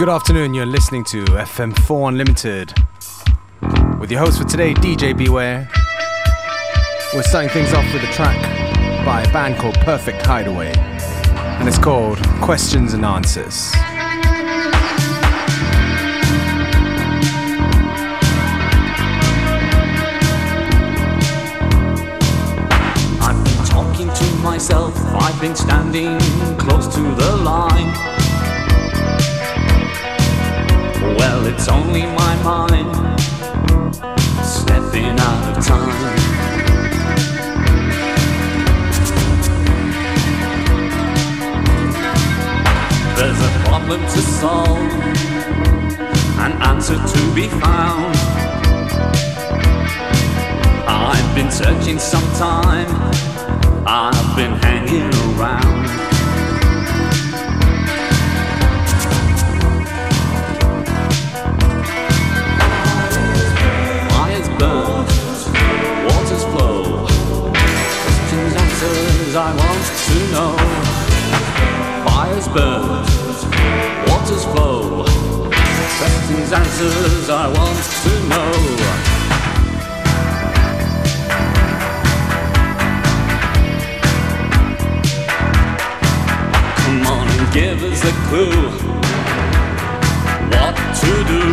Good afternoon, you're listening to FM4 Unlimited with your host for today, DJ Beware. We're starting things off with a track by a band called Perfect Hideaway, and it's called Questions and Answers. I've been talking to myself, I've been standing close to the line. Well, it's only my mind stepping out of time. There's a problem to solve, an answer to be found. I've been searching some time, I've been hanging around. Know. Fires burn, waters flow. Questions, answers I want to know. Come on and give us a clue what to do.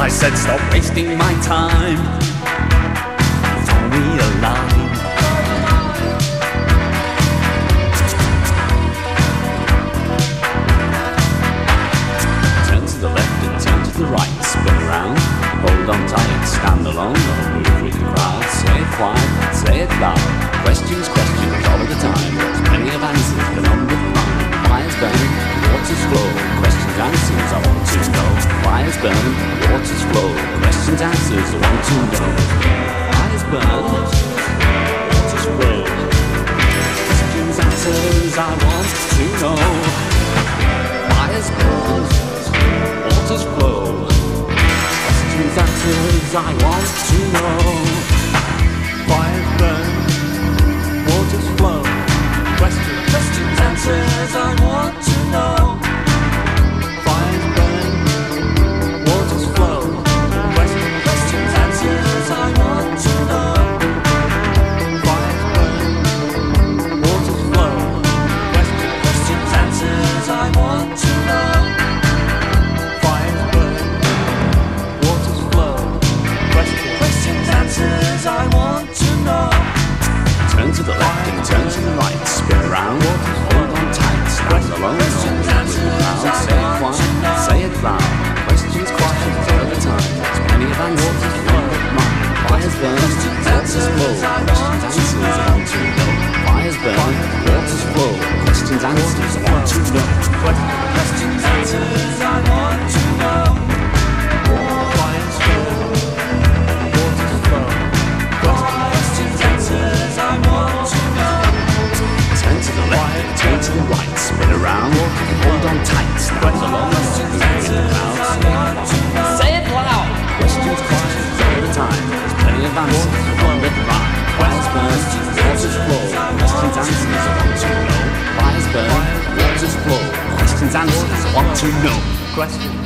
I said, stop wasting my time Throw me a line. On tight, stand alone, don't move with the crowd. Say it quiet, say it loud. Questions, questions all of the time. There's plenty of answers, but on the mind. Fires burning, waters flow. Questions, answers, I want to know. Fires burning, waters flow. Questions, answers, I want to know. Fires burn road. Questions, answers I want to know. Fires burn, waters flow. Questions, answers I want to know. Fires burn, waters flow. Questions, questions, answers I want on, say it loud. Questions, questions, all the time. Many of our notes is one of. Fires burn, waters flow. Questions, answers, I want to know. Fires burn, waters flow. Questions, answers, want to know. Questions, answers, I want to know. questions, answers, want to know. Questions.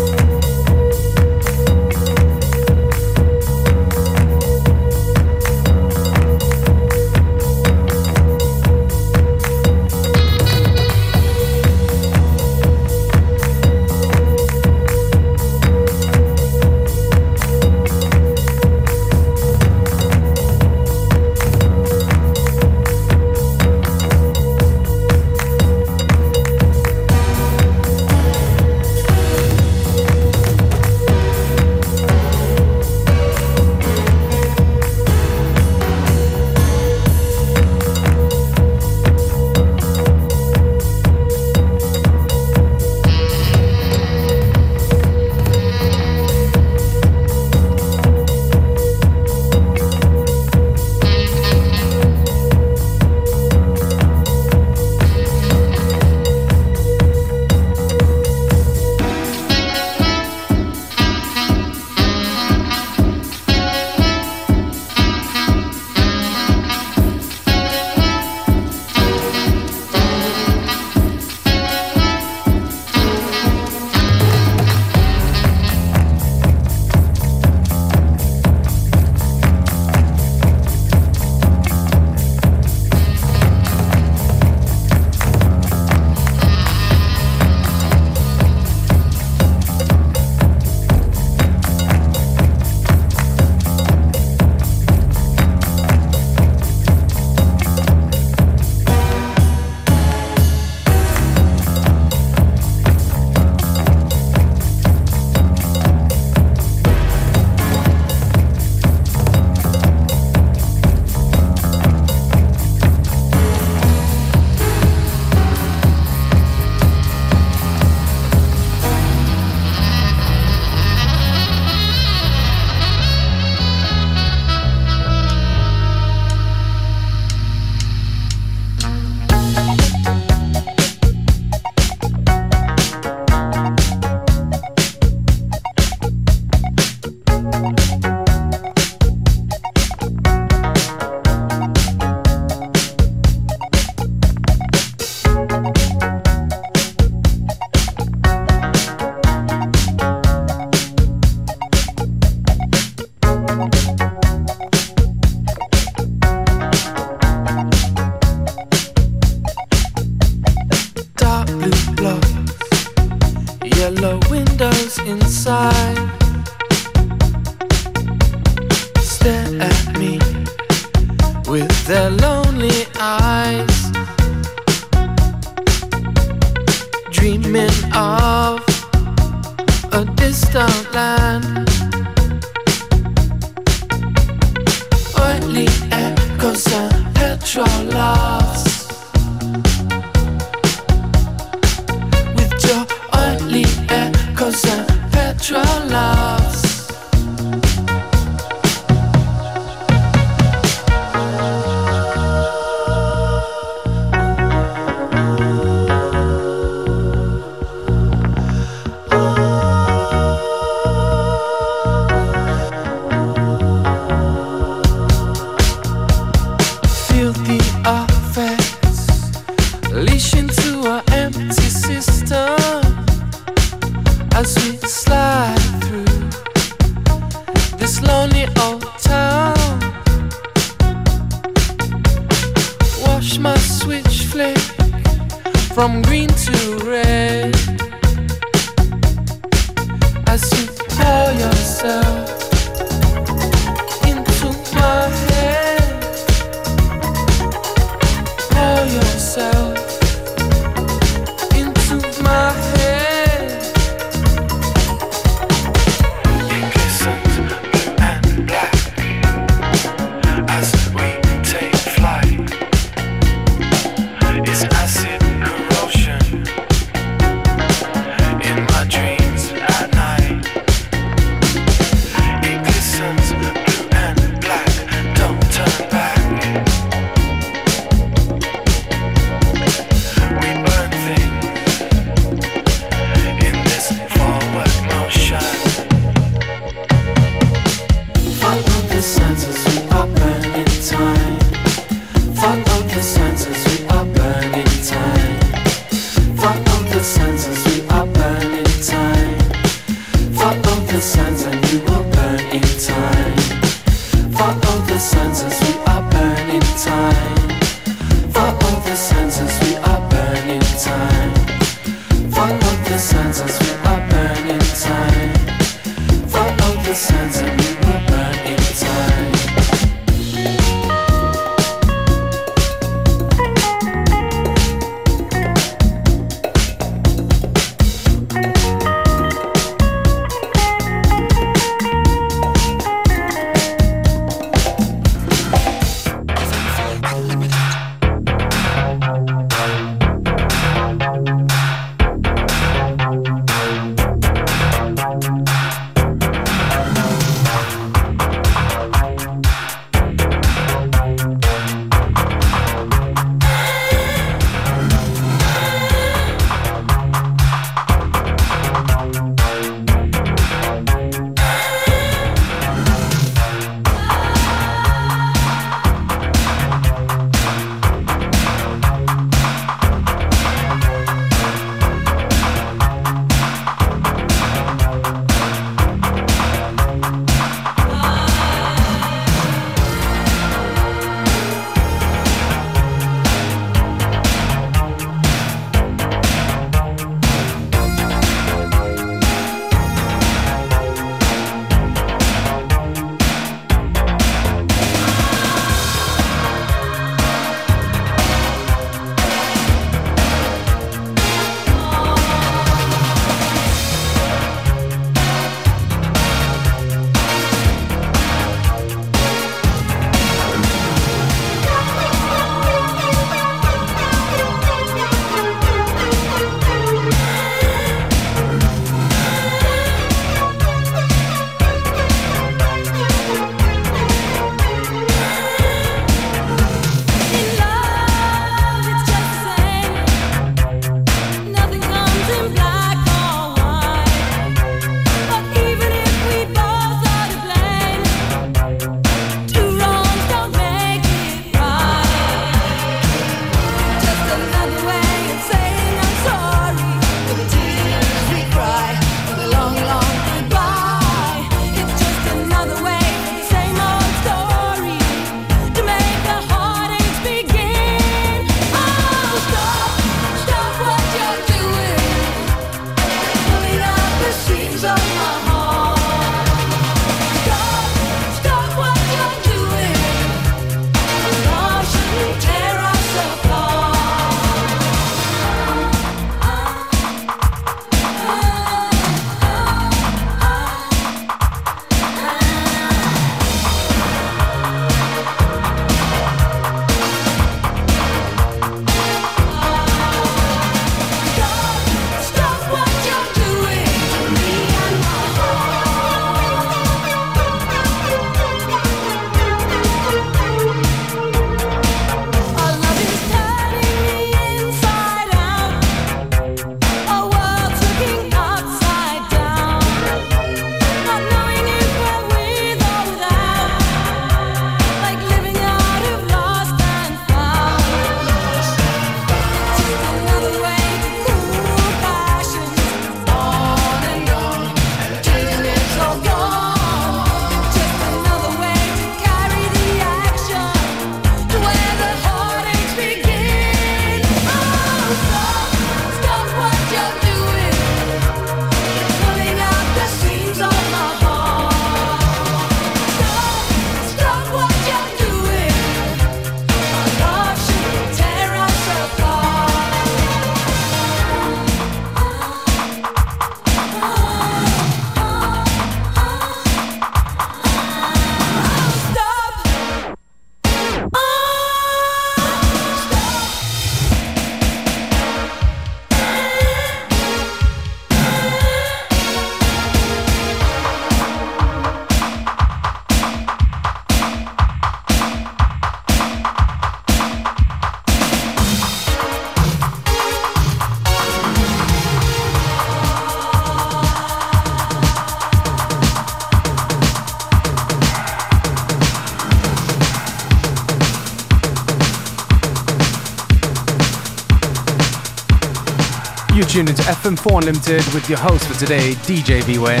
4 Unlimited with your host for today, DJ Beware.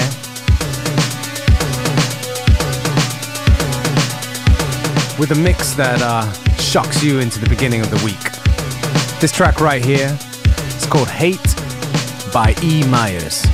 With a mix that uh, shocks you into the beginning of the week. This track right here is called Hate by E. Myers.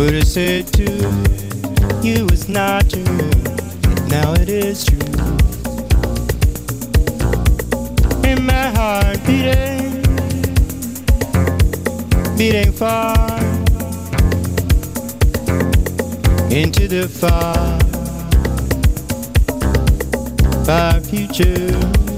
What I said to you was not true. Now it is true. In my heart beating, beating far into the far, far future.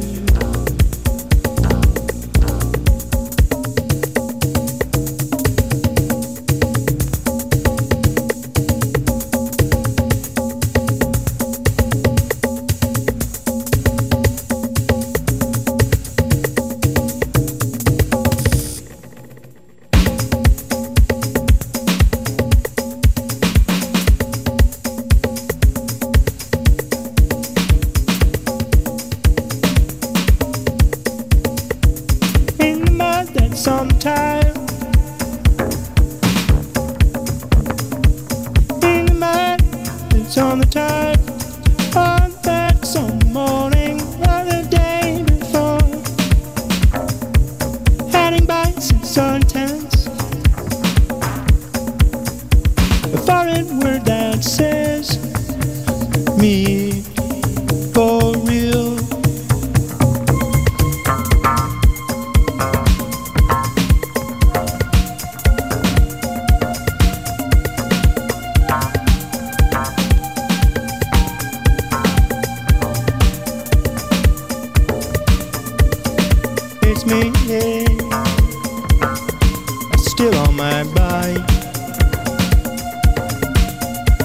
On my bike,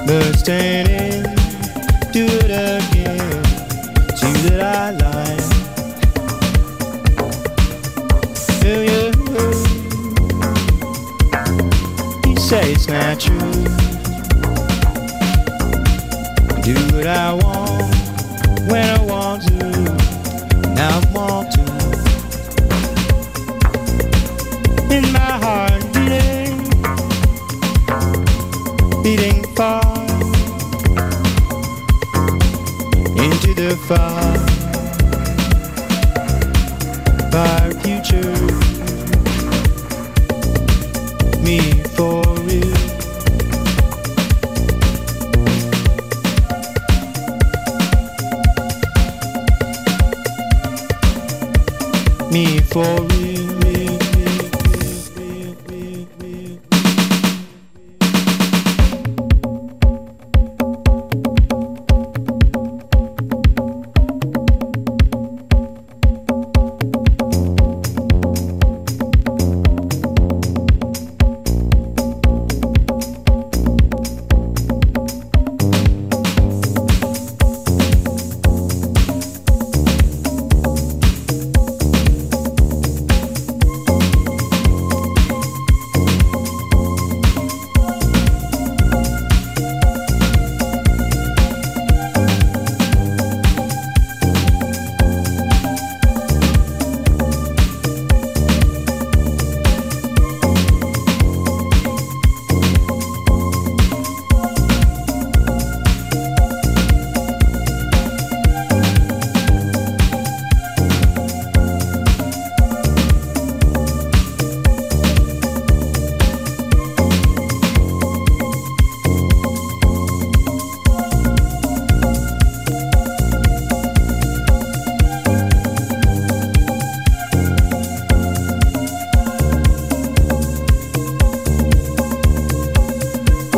but standing, do it again. You that I like. Do you? You say it's not true. Do what I want when I want to. Now I want into the